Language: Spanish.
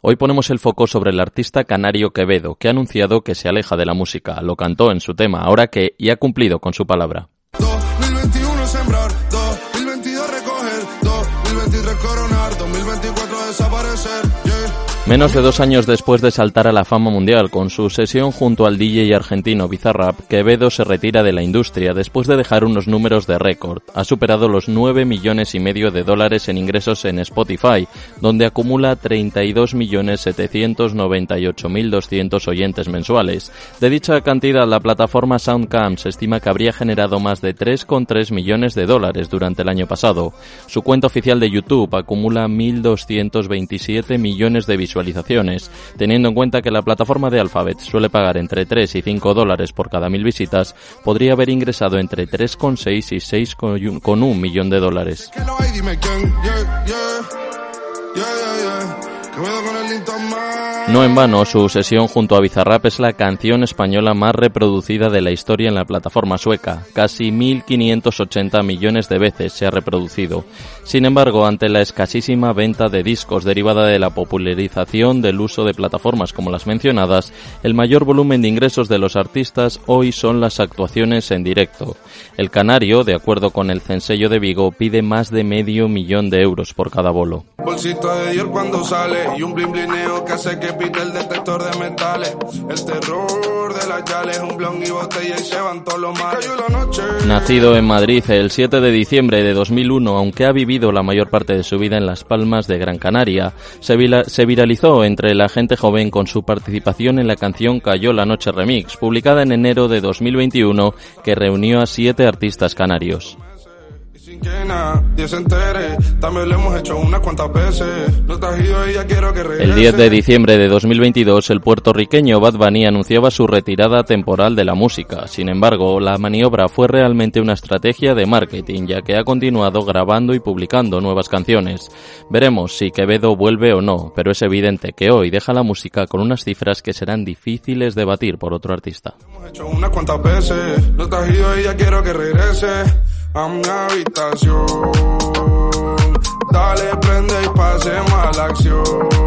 Hoy ponemos el foco sobre el artista canario Quevedo, que ha anunciado que se aleja de la música. Lo cantó en su tema, ahora que y ha cumplido con su palabra. 2021 sembrar, 2022 recoger, 2023 coronar, 2024 desaparecer. Menos de dos años después de saltar a la fama mundial con su sesión junto al DJ argentino Bizarrap, Quevedo se retira de la industria después de dejar unos números de récord. Ha superado los 9 millones y medio de dólares en ingresos en Spotify, donde acumula 32.798.200 oyentes mensuales. De dicha cantidad, la plataforma Soundcam estima que habría generado más de 3,3 millones de dólares durante el año pasado. Su cuenta oficial de YouTube acumula 1.227 millones de visualizaciones Teniendo en cuenta que la plataforma de Alphabet suele pagar entre 3 y 5 dólares por cada mil visitas, podría haber ingresado entre 3,6 y 6,1 millón de dólares. No en vano, su sesión junto a Bizarrap es la canción española más reproducida de la historia en la plataforma sueca. Casi 1.580 millones de veces se ha reproducido. Sin embargo, ante la escasísima venta de discos derivada de la popularización del uso de plataformas como las mencionadas, el mayor volumen de ingresos de los artistas hoy son las actuaciones en directo. El canario, de acuerdo con el censello de Vigo, pide más de medio millón de euros por cada bolo. Nacido en Madrid el 7 de diciembre de 2001, aunque ha vivido la mayor parte de su vida en Las Palmas de Gran Canaria, se, se viralizó entre la gente joven con su participación en la canción Cayó la Noche Remix, publicada en enero de 2021, que reunió a siete artistas canarios. El 10 de diciembre de 2022, el puertorriqueño Bad Bunny anunciaba su retirada temporal de la música. Sin embargo, la maniobra fue realmente una estrategia de marketing, ya que ha continuado grabando y publicando nuevas canciones. Veremos si Quevedo vuelve o no, pero es evidente que hoy deja la música con unas cifras que serán difíciles de batir por otro artista a mi habitación. Dale, prende y pasemos a la acción.